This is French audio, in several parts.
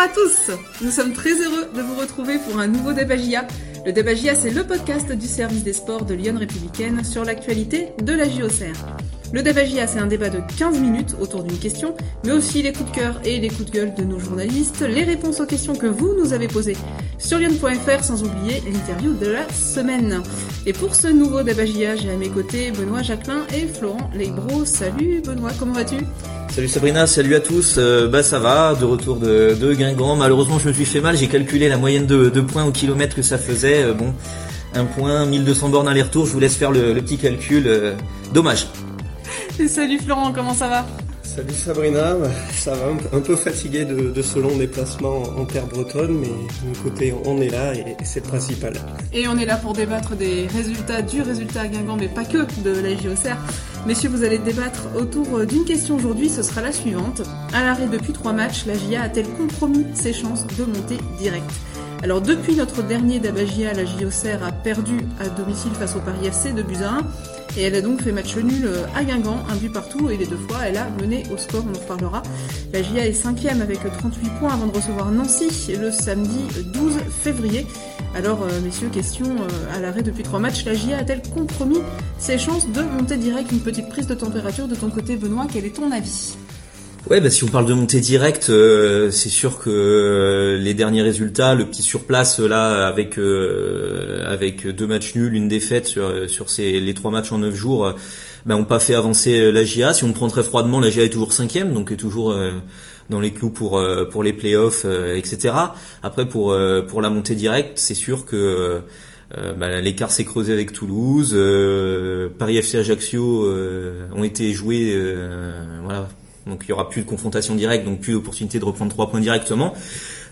à tous Nous sommes très heureux de vous retrouver pour un nouveau Débagia. Le Débagia, c'est le podcast du service des sports de Lyon Républicaine sur l'actualité de la JOCR. Le Débagia, c'est un débat de 15 minutes autour d'une question, mais aussi les coups de cœur et les coups de gueule de nos journalistes, les réponses aux questions que vous nous avez posées sur lyon.fr, sans oublier l'interview de la semaine. Et pour ce nouveau Débagia, j'ai à mes côtés Benoît Jacquelin et Florent Leibro. Salut Benoît, comment vas-tu? Salut Sabrina, salut à tous. Euh, bah ça va, de retour de, de Guingamp. Malheureusement, je me suis fait mal. J'ai calculé la moyenne de, de, points au kilomètre que ça faisait. Euh, bon, un point, 1200 bornes aller-retour. Je vous laisse faire le, petit calcul. Euh, dommage. Et salut Florent, comment ça va? Salut Sabrina, ça va un peu fatigué de, de ce long déplacement en terre bretonne, mais d'un côté on est là et c'est le principal. Et on est là pour débattre des résultats, du résultat à Guingamp, mais pas que de la JOCR. Messieurs, vous allez débattre autour d'une question aujourd'hui, ce sera la suivante. À l'arrêt depuis trois matchs, la GIA a-t-elle compromis ses chances de monter direct? Alors depuis notre dernier Dabagia, la JOCR a perdu à domicile face au Paris FC de buts à 1 et elle a donc fait match nul euh, à Guingamp, un but partout et les deux fois elle a mené au score, on en reparlera. La GIA est cinquième avec 38 points avant de recevoir Nancy le samedi 12 février. Alors euh, messieurs, question euh, à l'arrêt depuis trois matchs, la GIA a-t-elle compromis ses chances de monter direct Une petite prise de température de ton côté Benoît, quel est ton avis? Ouais, bah si on parle de montée directe, euh, c'est sûr que euh, les derniers résultats, le petit surplace là avec euh, avec deux matchs nuls, une défaite sur sur ces les trois matchs en neuf jours, bah, ont pas fait avancer la GIA. Si on prend très froidement, la GIA est toujours cinquième, donc est toujours dans les clous pour pour les playoffs, etc. Après pour pour la montée directe, c'est sûr que bah, l'écart s'est creusé avec Toulouse, Paris FC Ajaccio ont été joués, voilà donc il y aura plus de confrontation directe, donc plus d'opportunité de reprendre trois points directement.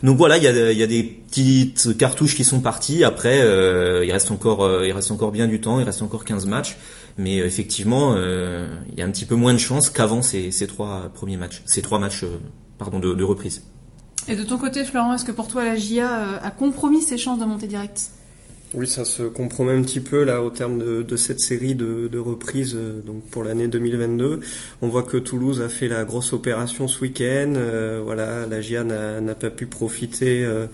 Donc voilà, il y a, des petites cartouches qui sont parties. Après, euh, il reste encore, euh, il reste encore bien du temps. Il reste encore 15 matchs, mais euh, effectivement, il y a un petit peu moins de chances qu'avant ces, trois premiers matchs, de reprise. Et de ton côté, Florent, est-ce que pour toi la GIA a compromis ses chances de monter direct? Oui, ça se compromet un petit peu là au terme de, cette série de, de reprises euh, donc pour l'année 2022. On voit que Toulouse a fait la grosse opération ce week-end. Euh, voilà, la GIA n'a pas pu profiter. Euh,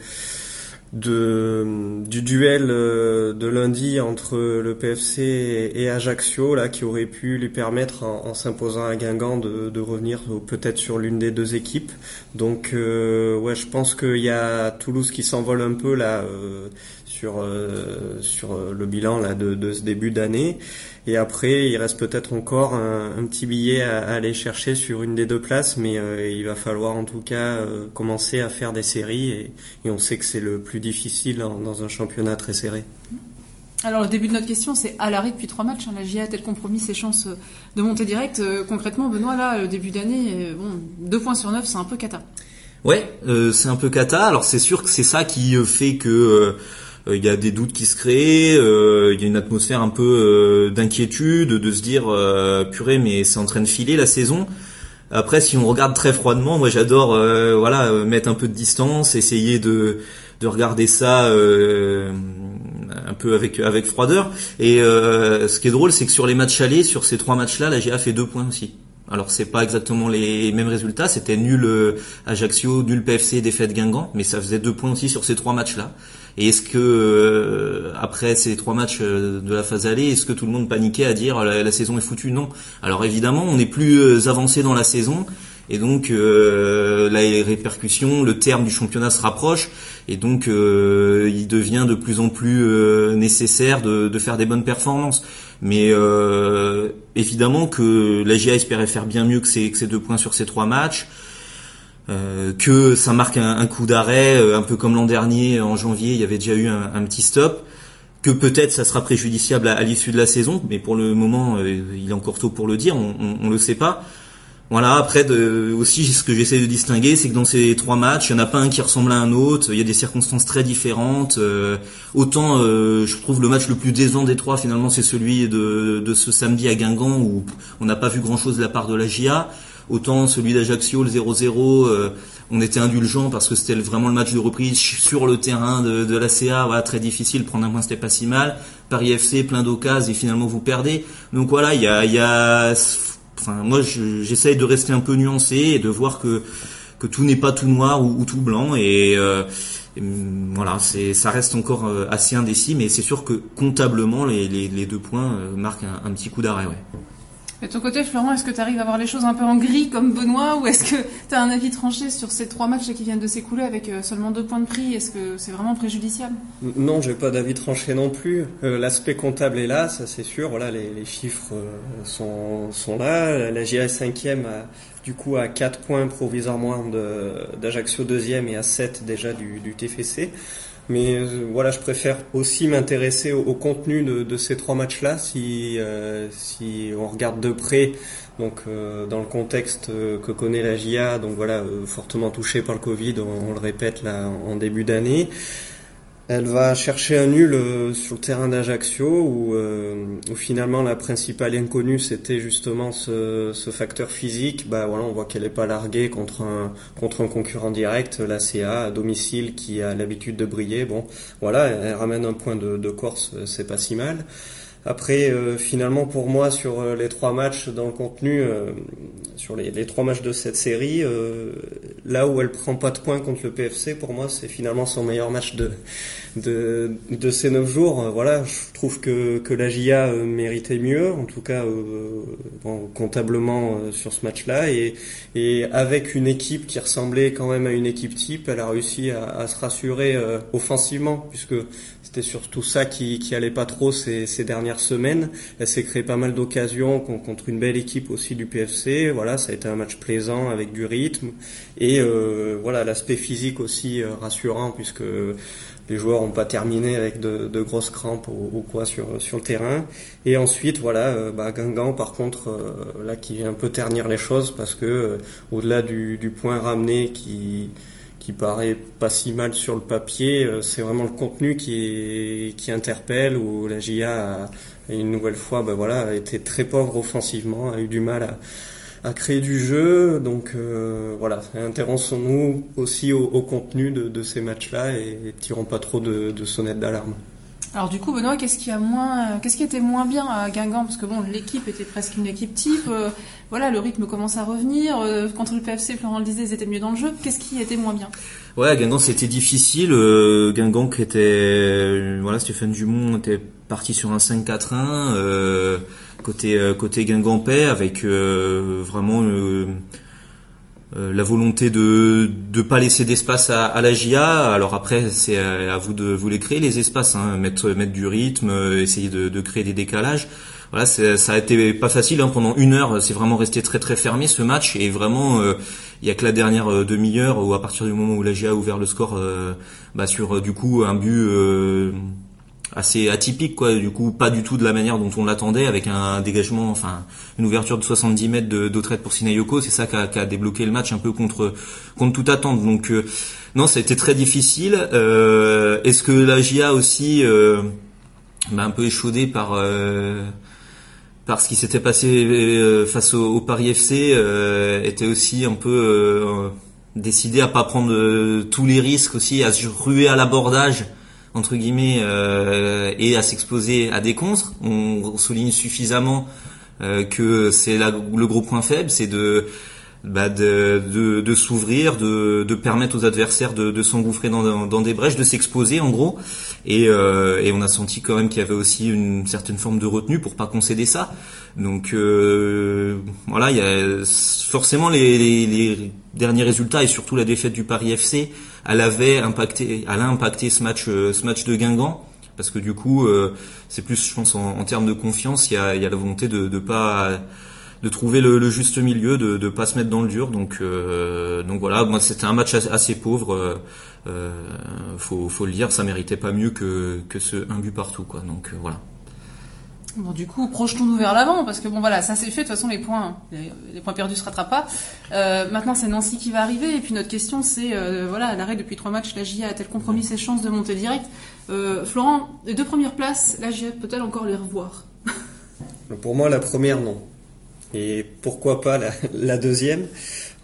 du duel de lundi entre le PFC et, Ajaccio là qui aurait pu lui permettre en, s'imposant à Guingamp de, de revenir peut-être sur l'une des deux équipes donc ouais je pense qu'il y a Toulouse qui s'envole un peu là sur euh, sur euh, le bilan là de, de ce début d'année. Et après, il reste peut-être encore un, petit billet à, aller chercher sur une des deux places, mais euh, il va falloir en tout cas commencer à faire des séries et, et on sait que c'est le plus difficile dans un championnat très serré. Alors le début de notre question, c'est à l'arrêt depuis trois matchs. Hein, la GIA a-t-elle compromis ses chances de monter direct Concrètement, Benoît, là, le début d'année, bon, deux points sur neuf, c'est un peu cata. Ouais, c'est un peu cata. Alors c'est sûr que c'est ça qui fait que euh, il y a des doutes qui se créent, euh, il y a une atmosphère un peu euh, d'inquiétude, de se dire purée mais c'est en train de filer la saison. Après, si on regarde très froidement, moi j'adore, voilà, mettre un peu de distance, essayer de de regarder ça un peu avec avec froideur. Et ce qui est drôle, c'est que sur les matchs allés, sur ces trois matchs-là, la GA fait deux points aussi. Alors c'est pas exactement les mêmes résultats, c'était nul Ajaccio, nul PFC, défaite Guingamp, mais ça faisait deux points aussi sur ces trois matchs-là. Et est-ce que euh, après ces trois matchs euh, de la phase allée, est-ce que tout le monde paniquait à dire la, saison est foutue? Non. Alors évidemment, on est plus euh, avancé dans la saison. Et donc euh, là, les répercussions, le terme du championnat se rapproche, et donc il devient de plus en plus nécessaire de, de, faire des bonnes performances. Mais évidemment que la GA espérait faire bien mieux que ces, que ces deux points sur ces trois matchs. Euh, que ça marque un, coup d'arrêt, euh, un peu comme l'an dernier en janvier, il y avait déjà eu un, petit stop, que peut-être ça sera préjudiciable à, l'issue de la saison, mais pour le moment, euh, il est encore tôt pour le dire, on, on, le sait pas. Voilà, après de, aussi ce que j'essaie de distinguer, c'est que dans ces trois matchs, il n'y en a pas un qui ressemble à un autre, il y a des circonstances très différentes. autant je trouve le match le plus décevant des trois finalement c'est celui de, de ce samedi à Guingamp où on n'a pas vu grand chose de la part de la GIA. Autant celui d'Ajaccio, le 0-0, euh, on était indulgent parce que c'était vraiment le match de reprise sur le terrain de, la CA, très difficile, prendre un point c'était pas si mal. Paris FC, plein d'occasions et finalement vous perdez. Donc voilà, il y a, y a, enfin moi j'essaye de rester un peu nuancé et de voir que que tout n'est pas tout noir ou, tout blanc et, mm, voilà, ça reste encore assez indécis, mais c'est sûr que comptablement les, les, deux points marquent un, un petit coup d'arrêt. Ouais. De ton côté, Florent, est-ce que tu arrives à voir les choses un peu en gris comme Benoît ou est-ce que tu as un avis tranché sur ces trois matchs qui viennent de s'écouler avec euh, seulement deux points de prix? Est-ce que c'est vraiment préjudiciable? Non, j'ai pas d'avis tranché non plus. Euh, l'aspect comptable est là, ça c'est sûr. Voilà, les, chiffres euh, sont, là. La GIA 5e a du coup à 4 points provisoirement d'Ajaccio 2e et à 7 déjà du TFC. Mais euh, voilà, je préfère aussi m'intéresser au, contenu de, ces trois matchs-là, si, euh, si on regarde de près. Donc, euh, dans le contexte que connaît la GIA, donc voilà, fortement touché par le Covid, on, on le répète là en début d'année. Elle va chercher un nul euh, sur le terrain d'Ajaccio où, euh, où, finalement la principale inconnue c'était justement ce, facteur physique. Bah voilà, on voit qu'elle n'est pas larguée contre un contre un concurrent direct, la CA à domicile qui a l'habitude de briller. Bon, voilà, elle ramène un point de, de Corse, c'est pas si mal. Après, euh, finalement, pour moi, sur euh, les trois matchs dans le contenu, euh, sur les, trois matchs de cette série, là où elle prend pas de points contre le PFC, pour moi, c'est finalement son meilleur match de, de, de ces neuf jours. voilà, je trouve que, que la GIA méritait mieux, en tout cas bon, comptablement sur ce match-là, et, et avec une équipe qui ressemblait quand même à une équipe type, elle a réussi à, à se rassurer offensivement, puisque c'était surtout ça qui, qui allait pas trop ces, ces dernières semaines. Elle s'est créé pas mal d'occasions contre une belle équipe aussi du PFC. Voilà, ça a été un match plaisant avec du rythme et euh, voilà l'aspect physique aussi euh, rassurant puisque les joueurs n'ont pas terminé avec de, de grosses crampes ou, quoi sur sur le terrain. Et ensuite, voilà, euh, bah, Guingamp par contre là qui vient un peu ternir les choses parce que au-delà du, du point ramené qui qui paraît pas si mal sur le papier. Euh, c'est vraiment le contenu qui, interpelle, où la GIA a, une nouvelle fois ben voilà, a été très pauvre offensivement, a eu du mal à, créer du jeu. Donc euh, voilà, intéressons-nous aussi au, contenu de, ces matchs-là et, tirons pas trop de sonnettes d'alarme. Alors du coup, Benoît, qu'est-ce qui a moins, qu'est-ce qui était moins bien à Guingamp? Parce que bon, l'équipe était presque une équipe type. Euh, voilà, le rythme commence à revenir. Euh, contre le PFC, Florent le disait, ils étaient mieux dans le jeu. Qu'est-ce qui était moins bien? Ouais, à Guingamp, c'était difficile. Euh, Guingamp était, voilà, Stéphane Dumont était parti sur un 5-4-1 côté côté Guingampais avec vraiment euh, la volonté de ne pas laisser d'espace à, à, la GIA. Alors après, c'est à, vous de vous les créer les espaces, hein, mettre mettre du rythme, euh, essayer de, de, créer des décalages. Voilà, ça a été pas facile hein, pendant une heure. C'est vraiment resté très très fermé ce match et vraiment euh, il y a que la dernière demi-heure où à partir du moment où la GIA a ouvert le score bah, sur du coup un but assez atypique quoi. Du coup pas du tout de la manière dont on l'attendait avec un dégagement enfin une ouverture de 70 mètres de pour Sinayoko c'est ça qui a, qui a, débloqué le match un peu contre contre toute attente. Donc euh, non ça a été très difficile. Euh, est-ce que la GIA aussi euh, bah, un peu échaudé par euh, par ce qui s'était passé euh, face au, Paris FC était aussi un peu décidé à pas prendre tous les risques aussi à se ruer à l'abordage entre guillemets euh, et à s'exposer à des constres. On, souligne suffisamment euh, que c'est le gros point faible, c'est de bah de, de, de s'ouvrir, de, de, permettre aux adversaires de, s'engouffrer dans, dans, des brèches, de s'exposer en gros. Et, euh, et, on a senti quand même qu'il y avait aussi une certaine forme de retenue pour pas concéder ça. Donc euh, voilà, il y a forcément les, les, les, derniers résultats et surtout la défaite du Paris FC, elle avait impacté, elle a impacté ce match, euh, ce match de Guingamp parce que du coup, euh, c'est plus, je pense, en, en, termes de confiance, il y a, y a la volonté de ne pas de trouver le, juste milieu, de ne pas se mettre dans le dur. Donc, euh, donc voilà, moi c'était un match assez, pauvre. Euh, euh, faut, faut le dire, ça méritait pas mieux que, que ce un but partout, quoi. Donc euh, voilà. Bon, du coup, projetons-nous vers l'avant, parce que bon, voilà, ça c'est fait. De toute façon, les points, les, points perdus se rattrapent pas. Euh, maintenant, c'est Nancy qui va arriver. Et puis notre question, c'est, euh, voilà, à l'arrêt depuis trois matchs, la GIA a-t-elle compromis ses chances de monter direct? Euh, Florent, les deux premières places, la GIA peut-elle encore les revoir? Pour moi, la première, non et pourquoi pas la, la deuxième?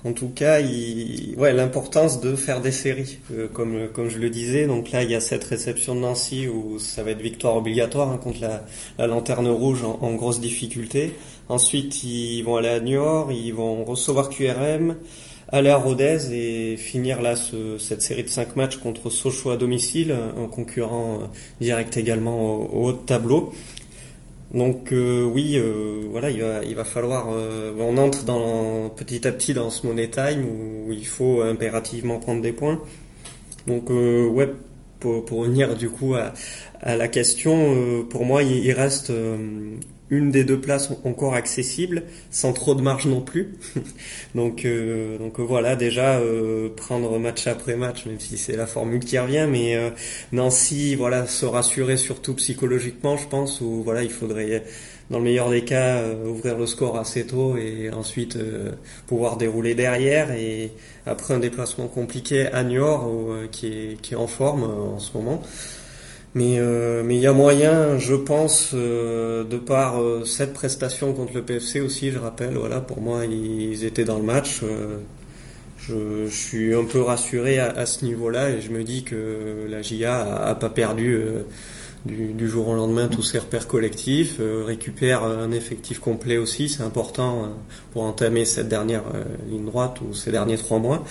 En tout cas, il, ouais, l'importance de faire des séries, euh, comme comme je le disais. Donc là, il y a cette réception de Nancy où ça va être victoire obligatoire hein, contre la, la, lanterne rouge en, en, grosse difficulté. Ensuite, ils vont aller à Niort, ils vont recevoir QRM. aller à Rodez et finir là cette série de cinq matchs contre Sochaux à domicile, un concurrent direct également au, haut tableau. Donc oui, voilà, il va, il va falloir. on entre dans petit à petit dans ce money time où il faut impérativement prendre des points. Donc ouais, pour, pour revenir du coup à, à la question, euh, pour moi, il, reste euh, une des deux places encore accessible, sans trop de marge non plus. donc, euh, donc voilà, déjà prendre match après match, même si c'est la formule qui revient, mais Nancy, voilà, se rassurer surtout psychologiquement, je pense, où voilà, il faudrait dans le meilleur des cas, ouvrir le score assez tôt et ensuite pouvoir dérouler derrière. Et après un déplacement compliqué à Niort, qui, est, qui est en forme en ce moment. Mais euh, mais il y a moyen, je pense, euh, de par euh, cette prestation contre le PFC aussi, je rappelle, voilà, pour moi ils étaient dans le match. Je, je, suis un peu rassuré à, à ce niveau-là et je me dis que la GIA a, a pas perdu du, du, jour au lendemain tous ses repères collectifs, récupère un effectif complet aussi, c'est important pour entamer cette dernière ligne droite ou ces derniers trois mois.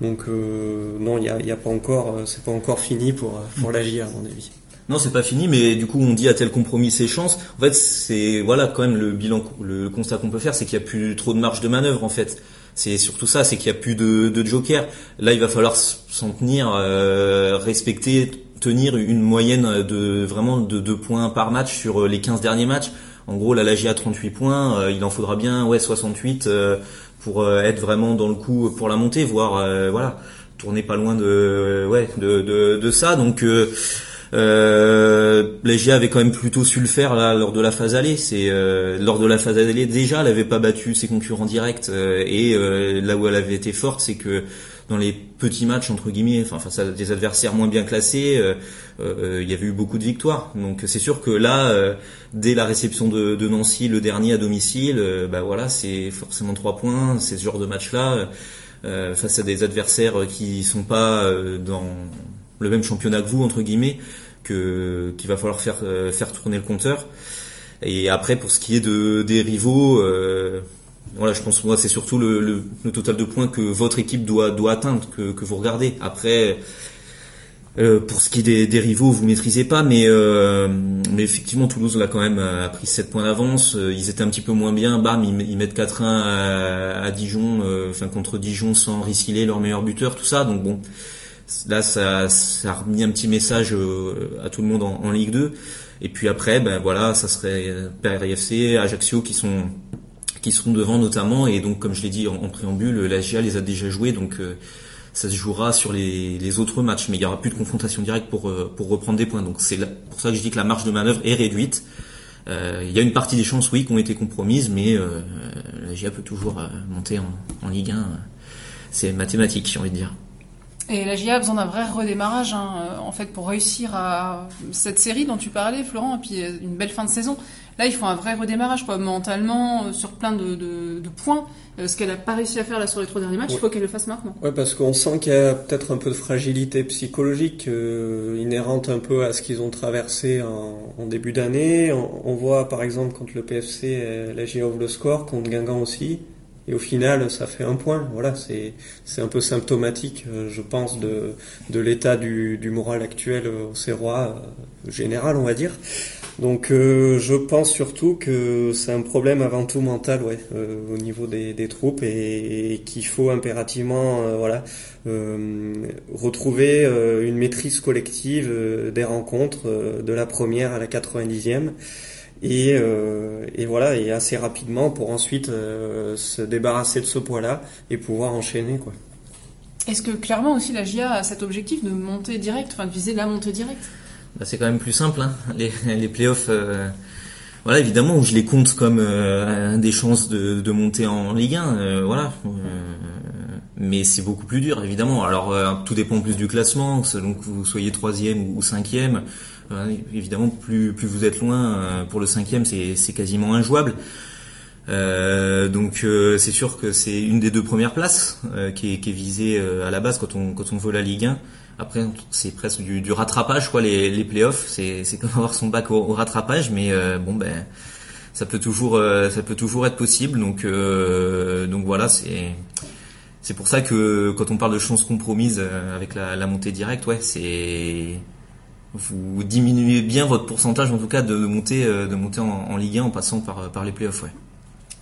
Donc non, il n'y a, y a, pas encore, c'est pas encore fini pour pour la GIA à mon avis. Non, c'est pas fini, mais du coup, on dit à tel compromis ses chances. En fait, c'est voilà quand même le bilan, le constat qu'on peut faire, c'est qu'il y a plus trop de marge de manœuvre en fait. C'est surtout ça, c'est qu'il y a plus de, de joker. Là, il va falloir s'en tenir, euh, respecter, tenir une moyenne de vraiment de deux points par match sur les 15 derniers matchs. En gros, la Lagia a 38 points, euh, il en faudra bien ouais 68 euh, pour être vraiment dans le coup pour la montée, voire voilà tourner pas loin de ouais de de, de ça. Donc euh, avait quand même plutôt su le faire là lors de la phase allée. C'est euh, lors de la phase allée déjà, elle avait pas battu ses concurrents directs euh, et euh, là où elle avait été forte, c'est que dans les petits matchs entre guillemets, enfin face à des adversaires moins bien classés, il y avait eu beaucoup de victoires. Donc c'est sûr que là, dès la réception de, de, Nancy, le dernier à domicile, bah voilà, c'est forcément trois points. C'est ce genre de match-là face à des adversaires qui sont pas dans le même championnat que vous entre guillemets que qu'il va falloir faire euh, faire tourner le compteur. Et après pour ce qui est de des rivaux, euh, voilà, je pense moi c'est surtout le, le, le, total de points que votre équipe doit doit atteindre que, que vous regardez. Après euh, pour ce qui est des, des, rivaux, vous maîtrisez pas, mais euh, mais effectivement Toulouse là quand même a pris 7 points d'avance. Ils étaient un petit peu moins bien. Bam, ils, mettent 4-1 à, à, Dijon, enfin contre Dijon sans risquer leur meilleur buteur, tout ça. Donc bon, Là, ça, ça a remis un petit message euh, à tout le monde en, Ligue 2. Et puis après, ben voilà, ça serait PRFC, Ajaccio qui sont qui seront devant notamment. Et donc, comme je l'ai dit en, préambule, la GIA les a déjà joués, donc euh, ça se jouera sur les, autres matchs. Mais il y aura plus de confrontation directe pour euh, pour reprendre des points. Donc c'est pour ça que je dis que la marge de manœuvre est réduite. il y a une partie des chances, oui, qui ont été compromises, mais la GIA peut toujours monter en, en Ligue 1. C'est mathématique, j'ai envie de dire. Et la GIA a besoin d'un vrai redémarrage, hein, euh, en fait, pour réussir à cette série dont tu parlais, Florent, et puis euh, une belle fin de saison. Là, il faut un vrai redémarrage, quoi, mentalement, euh, sur plein de, de, de points. ce qu'elle n'a pas réussi à faire là sur les trois derniers matchs, il faut qu'elle le fasse maintenant. Ouais, parce qu'on sent qu'il y a peut-être un peu de fragilité psychologique inhérente un peu à ce qu'ils ont traversé en, en début d'année. On, on, voit, par exemple, contre le PFC, la GIA ouvre le score, contre Guingamp aussi et au final ça fait un point. Voilà, c'est c'est un peu symptomatique, euh, je pense, de de l'état du, du moral actuel au Serrois euh, général, on va dire. Donc euh, je pense surtout que c'est un problème avant tout mental, ouais, au niveau des, des troupes et, qu'il faut impérativement, voilà, retrouver une maîtrise collective des rencontres de la première à la 90e et, euh, et, voilà et assez rapidement pour ensuite euh, se débarrasser de ce poids-là et pouvoir enchaîner quoi. Est-ce que clairement aussi la GIA a cet objectif de monter direct, enfin de viser la montée directe? Bah, C'est quand même plus simple, hein. les, les playoffs. Euh, voilà, évidemment, je les compte comme euh, des chances de, de, monter en Ligue 1, euh, voilà. mais c'est beaucoup plus dur, évidemment. Alors, tout dépend plus du classement, selon que vous soyez troisième ou cinquième évidemment, plus, plus vous êtes loin, euh, pour le cinquième, c'est quasiment injouable. Euh, donc euh, c'est sûr que c'est une des deux premières places qui, est, visée à la base quand on quand on veut la Ligue 1. Après c'est presque du, rattrapage quoi les, les playoffs. C'est comme avoir son bac au, rattrapage, mais bon ben ça peut toujours ça peut toujours être possible. Donc donc voilà c'est c'est pour ça que quand on parle de chance compromise avec la montée directe, ouais, c'est vous diminuez bien votre pourcentage en tout cas de, monter de monter en, Ligue 1 en passant par par les playoffs, ouais.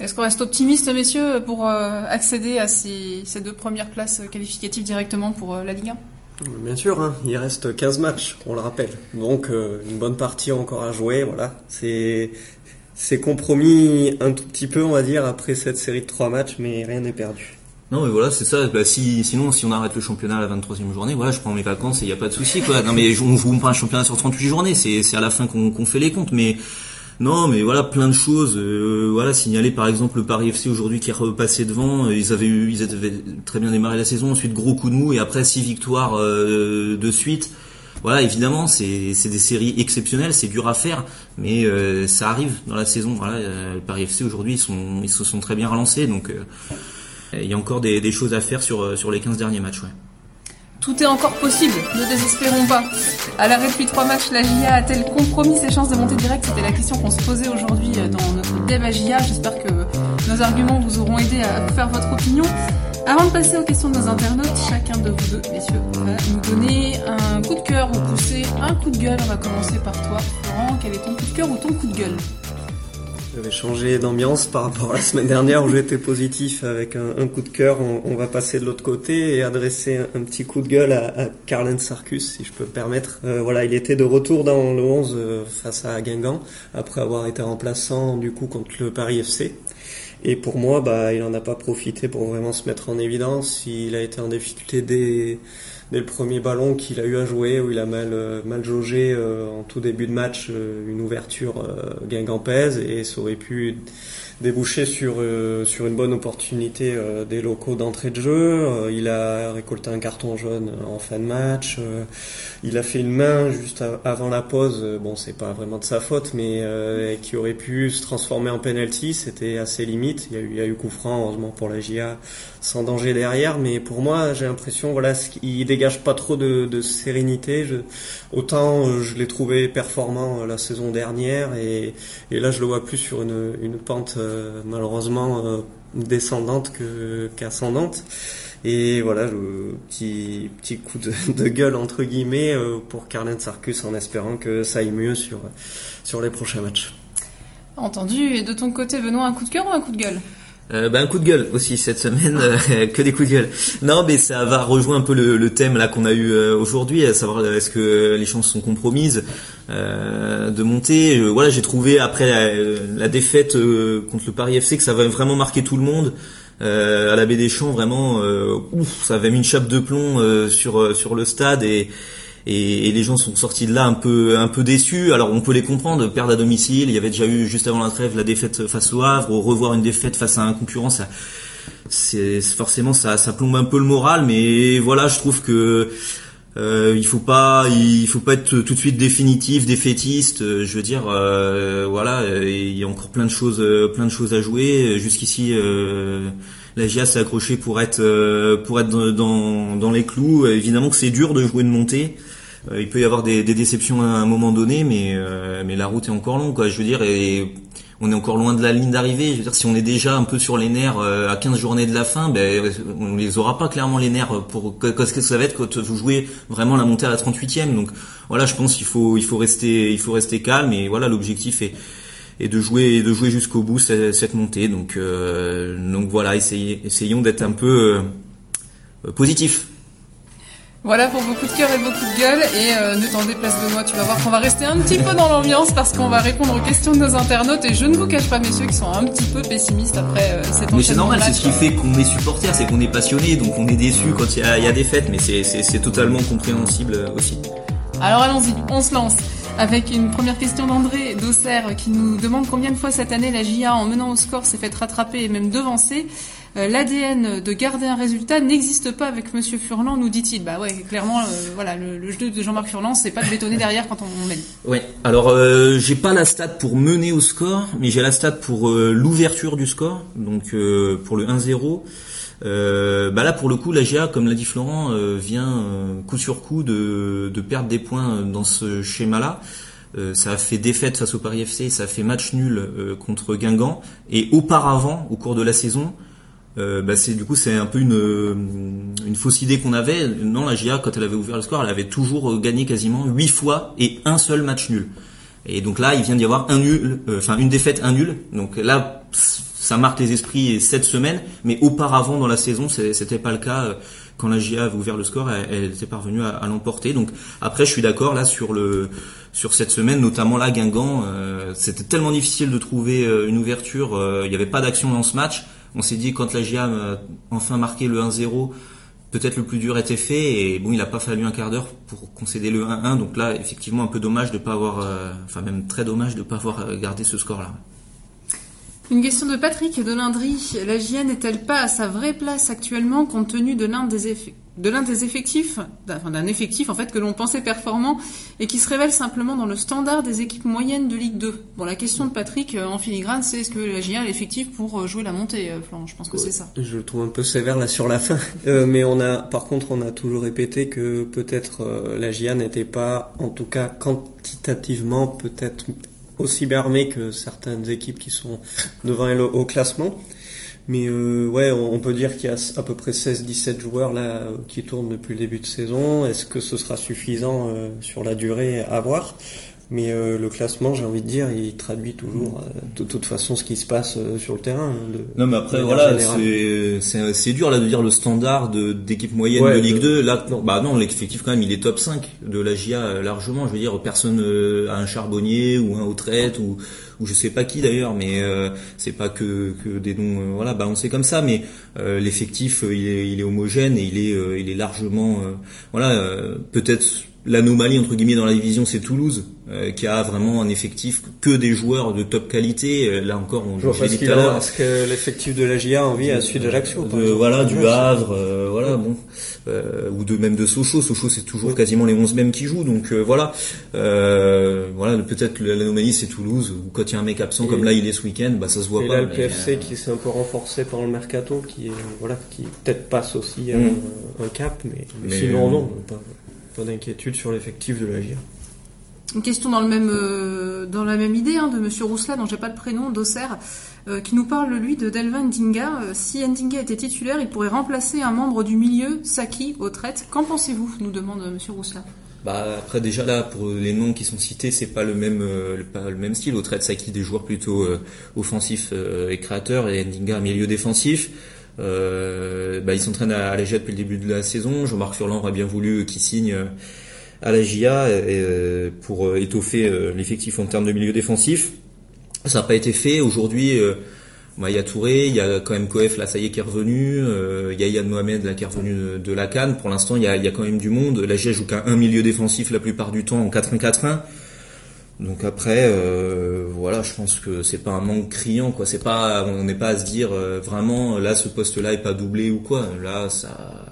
Est-ce qu'on reste optimiste, messieurs, pour accéder à ces, ces, deux premières places qualificatives directement pour la Ligue 1 Bien sûr, hein, il reste 15 matchs, on le rappelle. Donc euh, une bonne partie encore à jouer, voilà. C'est c'est compromis un tout petit peu, on va dire, après cette série de trois matchs, mais rien n'est perdu. Non mais voilà c'est ça. Bah, si sinon si on arrête le championnat à la 23e journée, voilà je prends mes vacances et il y a pas de souci. Non mais on joue pas un championnat sur 38 journées, c'est à la fin qu'on fait les comptes. Mais non, mais voilà, plein de choses. Euh, voilà, signaler par exemple le Paris FC aujourd'hui qui est repassé devant. Ils avaient eu, ils avaient très bien démarré la saison. Ensuite, gros coup de mou et après six victoires euh, de suite. Voilà, évidemment, c'est des séries exceptionnelles, c'est dur à faire, mais euh, ça arrive dans la saison. Voilà, le Paris FC aujourd'hui, ils sont ils se sont très bien relancés, donc il y a encore des, choses à faire sur sur les 15 derniers matchs. Ouais. Tout est encore possible, ne désespérons pas. À l'arrêt depuis trois matchs, la GIA a-t-elle compromis ses chances de monter direct? C'était la question qu'on se posait aujourd'hui euh, dans notre débat GIA. J'espère que nos arguments vous auront aidé à faire votre opinion. Avant de passer aux questions de nos internautes, chacun de vous deux, messieurs, va nous donner un coup de cœur ou pousser un coup de gueule. On va commencer par toi, Florent. Quel est ton coup de cœur ou ton coup de gueule? Je vais changer d'ambiance par rapport à la semaine dernière où j'étais positif avec un, coup de cœur. On, va passer de l'autre côté et adresser un, petit coup de gueule à, à Sarkus, si je peux me permettre. Euh, voilà, il était de retour dans le 11 euh, face à Guingamp après avoir été remplaçant du coup contre le Paris FC. Et pour moi, bah, il en a pas profité pour vraiment se mettre en évidence. Il a été en difficulté dès dès le premier ballon qu'il a eu à jouer, où il a mal, euh, mal jaugé euh, en tout début de match euh, une ouverture guingampaise et ça aurait pu débouché sur euh, sur une bonne opportunité euh, des locaux d'entrée de jeu. Euh, il a récolté un carton jaune en fin de match. il a fait une main juste avant la pause. Bon, c'est pas vraiment de sa faute, mais qui aurait pu se transformer en penalty. C'était assez limite. Il y a eu, il coup franc, heureusement pour la GIA, sans danger derrière. Mais pour moi, j'ai l'impression, voilà, il dégage pas trop de, sérénité. Autant je l'ai trouvé performant la saison dernière, et, là je le vois plus sur une, pente euh, malheureusement euh, descendante qu'ascendante. Et voilà, le petit coup de, gueule entre guillemets euh, pour Carlen Sarkus en espérant que ça aille mieux sur les prochains matchs. Entendu. Et de ton côté, Benoît, un coup de cœur ou un coup de gueule? Euh, bah, un coup de gueule aussi cette semaine, euh, que des coups de gueule. Non, mais ça va rejoindre un peu le, thème là qu'on a eu euh, aujourd'hui, à savoir est-ce que les chances sont compromises de monter. voilà, j'ai trouvé après la, défaite contre le Paris FC que ça va vraiment marquer tout le monde. à la baie des Champs, vraiment, ouf, ça avait mis une chape de plomb sur sur le stade et et, les gens sont sortis de là un peu un peu déçus. Alors on peut les comprendre, perdre à domicile, il y avait déjà eu juste avant la trêve la défaite face au Havre, revoir une défaite face à un concurrent, ça c'est forcément ça ça plombe un peu le moral, mais voilà, je trouve que euh, il faut pas il faut pas être tout de suite définitif défaitiste je veux dire euh, voilà il y a encore plein de choses plein de choses à jouer. Jusqu'ici euh, la GIA s'est accrochée pour être pour être dans, dans les clous. Évidemment que c'est dur de jouer de montée. euh, il peut y avoir des, des, déceptions à un moment donné, mais euh, mais la route est encore longue, quoi. Je veux dire, et on est encore loin de la ligne d'arrivée. Je veux dire, si on est déjà un peu sur les nerfs euh, à 15 journées de la fin, ben on les aura pas clairement les nerfs pour qu'est-ce que ça va être quand vous jouez vraiment la montée à la 38e. Donc voilà, je pense qu'il faut il faut rester il faut rester calme et voilà l'objectif est et de jouer de jouer jusqu'au bout cette, cette, montée. Donc donc voilà, essayez, essayons d'être un peu positif. Voilà pour beaucoup de cœur et beaucoup de gueule. Et euh, ne t'en déplace de moi, tu vas voir qu'on va rester un petit peu dans l'ambiance parce qu'on va répondre aux questions de nos internautes. Et je ne vous cache pas, messieurs, qui sont un petit peu pessimistes après euh, cette Mais c'est normal, c'est ce qui fait qu'on est supporter, c'est qu'on est passionné, donc on est déçu quand il y a, y a, des fêtes. Mais c'est totalement compréhensible euh, aussi. Alors allons-y, on se lance avec une première question d'André Dosser qui nous demande combien de fois cette année la JA en menant au score s'est fait rattraper et même devancer. Euh, l'ADN de garder un résultat n'existe pas avec Monsieur Furlan, nous dit-il. Bah ouais, clairement, euh, voilà, le, jeu de Jean-Marc Furlan, c'est pas de bétonner derrière quand on mène. Ouais. Alors, euh, j'ai pas la stat pour mener au score, mais j'ai la stat pour l'ouverture du score, donc pour le 1-0. bah là pour le coup la GA comme l'a dit Florent vient coup sur coup de, de perdre des points dans ce schéma là ça a fait défaite face au Paris FC, ça a fait match nul contre Guingamp et auparavant au cours de la saison euh, bah c'est du coup c'est un peu une une fausse idée qu'on avait. Non, la GIA quand elle avait ouvert le score, elle avait toujours gagné quasiment huit fois et un seul match nul. Et donc là, il vient d'y avoir un nul, euh, enfin une défaite, un nul. Donc là, ça marque les esprits cette semaine, mais auparavant dans la saison, c'était pas le cas. Euh, quand la GIA avait ouvert le score, elle, était parvenue à, l'emporter. Donc après, je suis d'accord là sur le sur cette semaine, notamment là Guingamp, c'était tellement difficile de trouver une ouverture. il n'y avait pas d'action dans ce match on s'est dit quand la GIA a enfin marqué le 1-0, peut-être le plus dur était fait et bon, il n'a pas fallu un quart d'heure pour concéder le 1-1. Donc là, effectivement, un peu dommage de pas avoir, euh, enfin même très dommage de pas avoir euh, gardé ce score-là. Une question de Patrick de Lindry. La GIA n'est-elle pas à sa vraie place actuellement compte tenu de l'un des effets de l'un des effectifs, d'un effectif en fait que l'on pensait performant et qui se révèle simplement dans le standard des équipes moyennes de Ligue 2. Bon, la question de Patrick euh, en filigrane, c'est est-ce que la GIA a l'effectif pour euh, jouer la montée, euh, Je pense que c'est ça. Je le trouve un peu sévère là sur la fin, mais on a, par contre, on a toujours répété que peut-être la GIA n'était pas, en tout cas quantitativement, peut-être aussi bien armée que certaines équipes qui sont devant elle au classement. Mais euh, ouais, on peut dire qu'il y a à peu près 16-17 joueurs là qui tournent depuis le début de saison. Est-ce que ce sera suffisant euh, sur la durée à voir? Mais euh, le classement, j'ai envie de dire, il traduit toujours euh, de toute façon ce qui se passe euh, sur le terrain. Hein, non, mais après voilà, c'est c'est dur là de dire le standard d'équipe moyenne de Ligue 2. Là, non. bah non, l'effectif quand même, il est top 5 de la GIA largement. Je veux dire, personne a un charbonnier ou un retraite ou ou je sais pas qui d'ailleurs, mais c'est pas que, que des noms voilà balancés comme ça, mais l'effectif il est, il est homogène et il est il est largement voilà peut-être l'anomalie entre guillemets dans la division c'est Toulouse euh, qui a vraiment un effectif que des joueurs de top qualité. Euh, là encore on dit tout à l'heure. Est-ce que l'effectif de la GIA envie à celui d'Ajaccio voilà du Havre euh, voilà bon. Ou de même de Sochaux. Sochaux c'est toujours quasiment les 11 mêmes qui jouent. Donc voilà. Voilà peut-être l'anomalie c'est Toulouse. Où quand il y a un mec absent comme là il est ce week-end bah ça se voit et pas là le PFC qui s'est un peu renforcé pendant le mercato qui voilà qui peut-être passe aussi mm. un, cap mais, sinon non pas pas d'inquiétude sur l'effectif de la GIA. Une question dans, le même, euh, dans la même idée hein, de Monsieur Rousselat, dont j'ai pas le prénom, d'Auxerre, euh, qui nous parle lui de Delvin Ndinga. Euh, si Ndinga était titulaire, il pourrait remplacer un membre du milieu, Saki, au traite. Qu'en pensez-vous nous demande Monsieur Rousselat? Bah après déjà là pour les noms qui sont cités c'est pas le même pas le même style au trait Saki des joueurs plutôt offensifs et créateurs et Ndinga milieu défensif euh, bah, il s'entraîne à, à depuis le début de la saison. Jean-Marc Furlan aurait bien voulu qu'il signe euh, à la GIA euh, pour étoffer l'effectif en termes de milieu défensif. Ça n'a pas été fait. Aujourd'hui, bah, il y a Touré, il y a quand même Coef là, ça y est, qui est revenu. il y a Yann Mohamed là qui est revenu de, la Cannes. Pour l'instant, il y a, quand même du monde. La GIA joue qu'un milieu défensif la plupart du temps en 4-1-4-1. Donc après, euh, voilà, je pense que c'est pas un manque criant, quoi. C'est pas, on n'est pas à se dire euh, vraiment là ce poste-là est pas doublé ou quoi. Là, ça,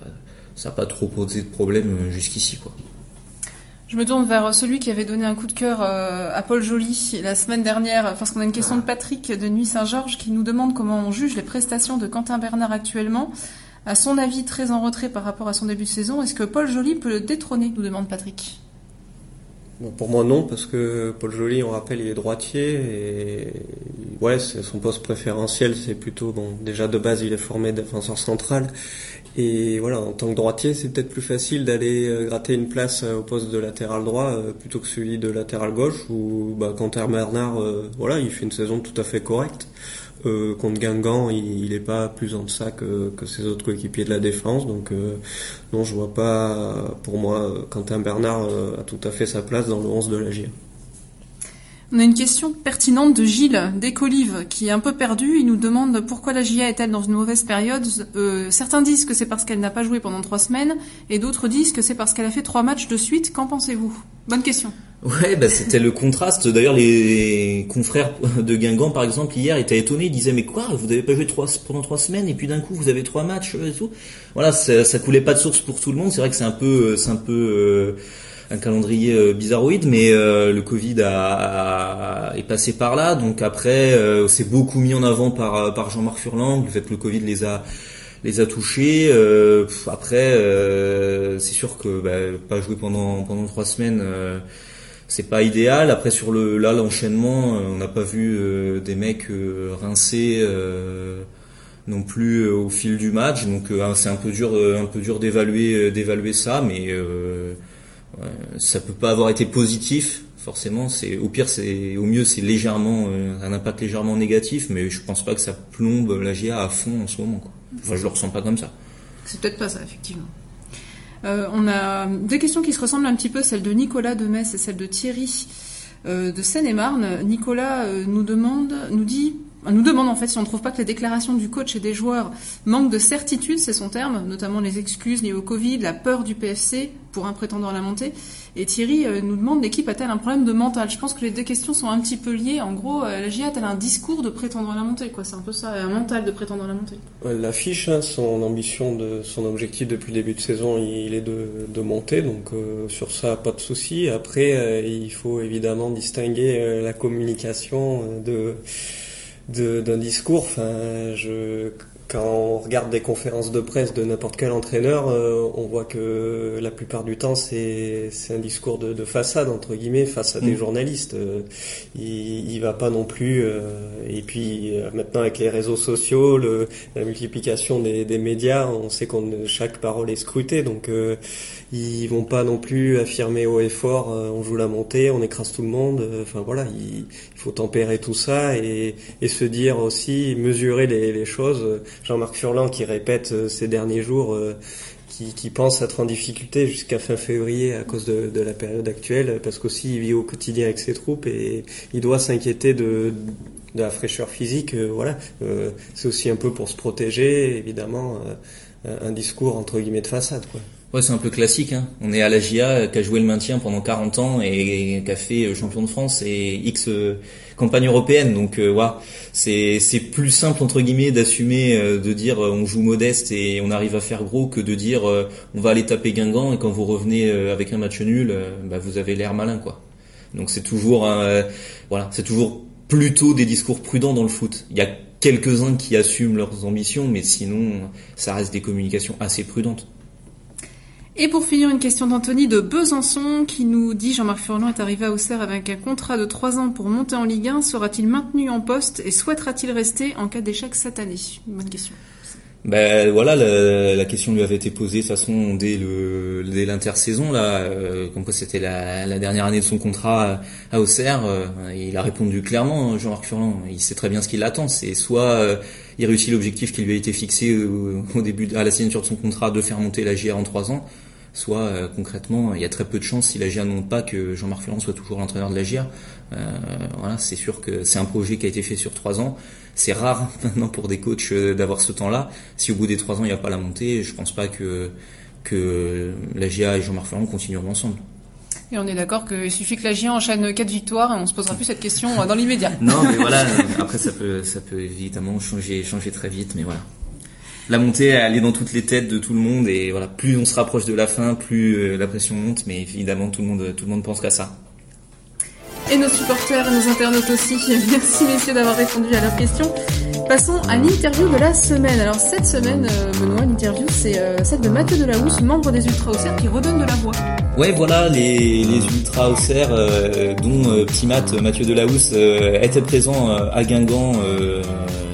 ça a pas trop posé de problème euh, jusqu'ici, quoi. Je me tourne vers celui qui avait donné un coup de cœur à Paul Joly la semaine dernière, parce qu'on a une question de Patrick de Nuit Saint-Georges qui nous demande comment on juge les prestations de Quentin Bernard actuellement. À son avis, très en retrait par rapport à son début de saison, est-ce que Paul Joly peut le détrôner nous demande Patrick pour moi non, parce que Paul Joly, on rappelle, il est droitier et ouais, c'est son poste préférentiel, c'est plutôt bon. Déjà de base, il est formé défenseur central et voilà, en tant que droitier, c'est peut-être plus facile d'aller euh, gratter une place euh, au poste de latéral droit euh, plutôt que celui de latéral gauche où bah, Quentin Bernard, voilà, il fait une saison tout à fait correcte. Euh, contre Guingamp, il n'est pas plus en deçà que, que ses autres coéquipiers de la défense. Donc euh, non, je vois pas, pour moi, Quentin Bernard euh, a tout à fait sa place dans le 11 de la GIA. On a une question pertinente de Gilles Descolives qui est un peu perdu. Il nous demande pourquoi la GIA est-elle dans une mauvaise période. certains disent que c'est parce qu'elle n'a pas joué pendant trois semaines et d'autres disent que c'est parce qu'elle a fait trois matchs de suite. Qu'en pensez-vous? Bonne question. Ouais, bah c'était le contraste. D'ailleurs, les confrères de Guingamp, par exemple, hier, étaient étonnés. Ils disaient mais quoi? Vous n'avez pas joué trois, pendant trois semaines et puis d'un coup vous avez trois matchs et tout. Voilà, ça, ça coulait pas de source pour tout le monde. C'est vrai que c'est un peu, c'est un peu euh, un calendrier euh, bizarroïde, mais euh, le Covid a, est passé par là. Donc après, c'est beaucoup mis en avant par par Jean-Marc Furlan. Le fait que le Covid les a les a touchés. après, c'est sûr que bah, pas jouer pendant pendant trois semaines c'est pas idéal. Après sur le là l'enchaînement, euh, on n'a pas vu euh, des mecs euh, rincés non plus au fil du match. Donc c'est un peu dur, un peu dur d'évaluer, d'évaluer ça, mais ça peut pas avoir été positif forcément. C'est au pire c'est au mieux c'est légèrement un impact légèrement négatif mais je pense pas que ça plombe la GA à fond en ce moment quoi. enfin je le ressens pas comme ça. C'est peut-être pas ça effectivement. On a deux questions qui se ressemblent un petit peu celle de Nicolas de Metz et celle de Thierry de Seine-et-Marne. Nicolas nous demande nous dit nous demande en fait si on ne trouve pas que la déclaration du coach et des joueurs manque de certitude, c'est son terme, notamment les excuses liées au Covid, la peur du PFC pour un prétendant à la montée. Et Thierry euh, nous demande l'équipe a-t-elle un problème de mental? Je pense que les deux questions sont un petit peu liées. En gros, euh, la GIA a-t-elle un discours de prétendant à la montée C'est un peu ça, un mental de prétendant à la montée. L'affiche, hein, son ambition, son objectif depuis le début de saison, il est de, de monter, donc euh, sur ça, pas de souci. Après, il faut évidemment distinguer la communication de d'un discours. Enfin, je, quand on regarde des conférences de presse de n'importe quel entraîneur, euh, on voit que la plupart du temps c'est un discours de, de, façade entre guillemets face à des mm. journalistes. Euh, il, il va pas non plus. Euh, et puis maintenant avec les réseaux sociaux, le, la multiplication des, des, médias, on sait qu'on chaque parole est scrutée, donc ils vont pas non plus affirmer haut et fort euh, on joue la montée, on écrase tout le monde. Euh, enfin voilà, il, faut tempérer tout ça et, se dire aussi mesurer les, choses. Jean-Marc Furlan qui répète euh, ces derniers jours qui, pense être en difficulté jusqu'à fin février à cause de, de la période actuelle, parce qu'aussi il vit au quotidien avec ses troupes et il doit s'inquiéter de, de la fraîcheur physique. voilà, c'est aussi un peu pour se protéger, évidemment, un discours entre guillemets de façade. Quoi. Ouais, c'est un peu classique. Hein. On est à la GIA, qui a joué le maintien pendant 40 ans et, qui a fait euh, champion de France et X euh, campagne européenne. Donc, euh, c'est c'est plus simple entre guillemets d'assumer, de dire on joue modeste et on arrive à faire gros que de dire on va aller taper Guingamp et quand vous revenez avec un match nul, bah, vous avez l'air malin, quoi. Donc c'est toujours, voilà, c'est toujours plutôt des discours prudents dans le foot. Il y a quelques-uns qui assument leurs ambitions, mais sinon, ça reste des communications assez prudentes. Et pour finir, une question d'Anthony de Besançon qui nous dit Jean-Marc Furlan est arrivé à Auxerre avec un contrat de 3 ans pour monter en Ligue 1. Sera-t-il maintenu en poste et souhaitera-t-il rester en cas d'échec cette année? Bonne question. Ben voilà, la, question lui avait été posée de toute façon dès le dès l'intersaison là, euh, comme quoi c'était la, dernière année de son contrat à Auxerre. Euh, il a répondu clairement, hein, Jean-Marc Furlan. Il sait très bien ce qu'il attend. C'est soit euh, il réussit l'objectif qui lui a été fixé au début à la signature de son contrat de faire monter la JR en trois ans, soit euh, concrètement, il y a très peu de chances si la GIA ne monte pas que Jean-Marc Ferrand soit toujours l'entraîneur de la GIA. Euh, voilà, c'est sûr que c'est un projet qui a été fait sur trois ans. C'est rare maintenant pour des coachs euh, d'avoir ce temps-là. Si au bout des trois ans il n'y a pas la montée, je pense pas que que la GIA et Jean-Marc Ferrand continueront ensemble. Et on est d'accord qu'il suffit que la GIA enchaîne quatre victoires et on se posera plus cette question dans l'immédiat. non, mais voilà. Après, ça peut, ça peut évidemment changer, changer très vite, mais voilà la montée elle est dans toutes les têtes de tout le monde et voilà plus on se rapproche de la fin plus euh, la pression monte mais évidemment tout le monde tout le monde pense qu'à ça et nos supporters nos internautes aussi merci messieurs d'avoir répondu à leurs questions Passons à l'interview de la semaine. Alors cette semaine, euh, Benoît, l'interview, c'est euh, celle de Mathieu Delahousse, membre des Ultra Auxerre, qui redonne de la voix. Ouais, voilà, les, les Ultra Auxerre, dont Petit Matt, Mathieu Delahousse, était présent à Guingamp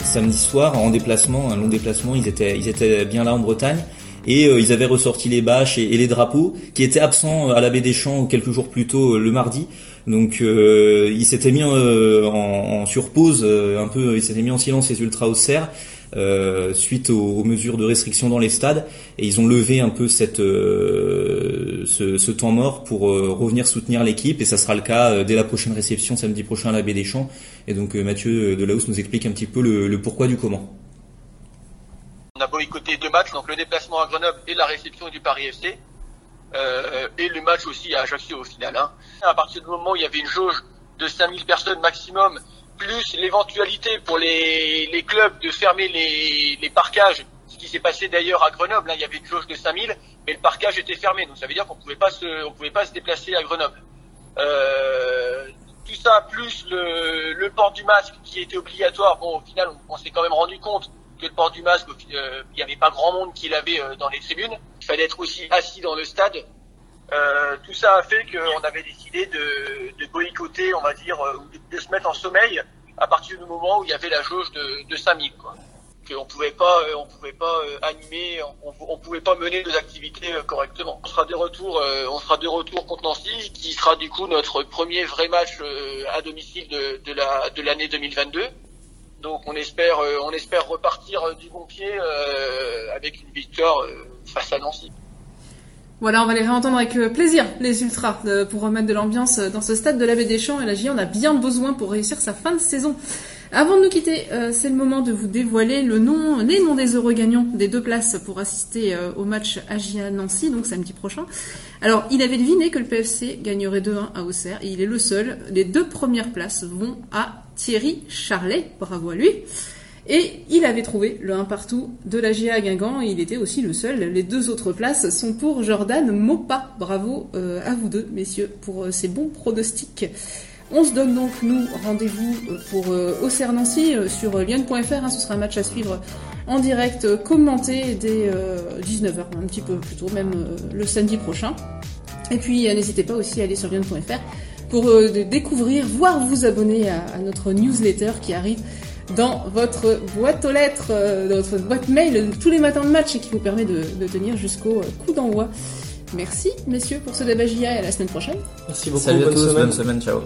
samedi soir en déplacement, un long déplacement. Ils étaient, ils étaient bien là en Bretagne et euh, ils avaient ressorti les bâches et, les drapeaux qui étaient absents euh, à la baie des Champs quelques jours plus tôt euh, le mardi. Donc ils s'étaient mis en, en, surpause un peu, ils s'étaient mis en silence les ultras au cerf euh, suite aux, mesures de restriction dans les stades et ils ont levé un peu cette euh, ce, ce, temps mort pour euh, revenir soutenir l'équipe et ça sera le cas dès la prochaine réception samedi prochain à la Baie des Champs et donc Mathieu Delahousse nous explique un petit peu le, le pourquoi du comment. On a boycotté deux matchs, donc le déplacement à Grenoble et la réception du Paris FC. Euh, et le match aussi à Ajaccio au final. Hein. À partir du moment où il y avait une jauge de 5000 personnes maximum plus l'éventualité pour les, clubs de fermer les, les parcages, ce qui s'est passé d'ailleurs à Grenoble, là, il y avait une jauge de 5000, mais le parcage était fermé, donc ça veut dire qu'on pouvait pas se, on pouvait pas se déplacer à Grenoble. Euh, tout ça plus le, le, port du masque qui était obligatoire. Bon, au final, on, s'est quand même rendu compte que le port du masque, euh, il n'y avait pas grand monde qui l'avait euh, dans les tribunes. Il fallait être aussi assis dans le stade. Euh, tout ça a fait qu'on avait décidé de, boycotter, on va dire, de, se mettre en sommeil à partir du moment où il y avait la jauge de, de 5000. Quoi. on pouvait pas, on pouvait pas animer, on, on, pouvait pas mener nos activités correctement. On sera de retour, on sera de retour contre Nancy, qui sera du coup notre premier vrai match à domicile de, de l'année 2022. Donc on espère, on espère repartir du bon pied avec une victoire face à Nancy. Voilà, on va les réentendre avec euh, plaisir, les Ultras, pour remettre de l'ambiance euh, dans ce stade de la Baie des Champs. Et la J en a bien besoin pour réussir sa fin de saison. Avant de nous quitter, euh, c'est le moment de vous dévoiler le nom, les noms des heureux gagnants des deux places pour assister au match AGIA-Nancy, donc samedi prochain. Alors, il avait deviné que le PFC gagnerait 2-1 à Auxerre, et il est le seul. Les deux premières places vont à Thierry Charlet, bravo à lui. Et il avait trouvé le 1 partout de la GIA à Guingamp et il était aussi le seul. Les deux autres places sont pour Jordan Mopa. Bravo euh, à vous deux, messieurs, pour euh, ces bons pronostics. On se donne donc, nous, rendez-vous euh, pour Auxerre Nancy sur lyon.fr. Hein, ce sera un match à suivre en direct, commenté dès 19h, un petit peu plus tôt, même le samedi prochain. Et puis, n'hésitez pas aussi à aller sur lyon.fr pour découvrir, voire vous abonner à notre newsletter qui arrive dans votre boîte aux lettres, euh, dans votre boîte mail tous les matins de match et qui vous permet de, tenir jusqu'au euh, coup d'envoi. Merci messieurs pour ce débat et à la semaine prochaine. Merci beaucoup. Salut à tous, bonne semaine ciao.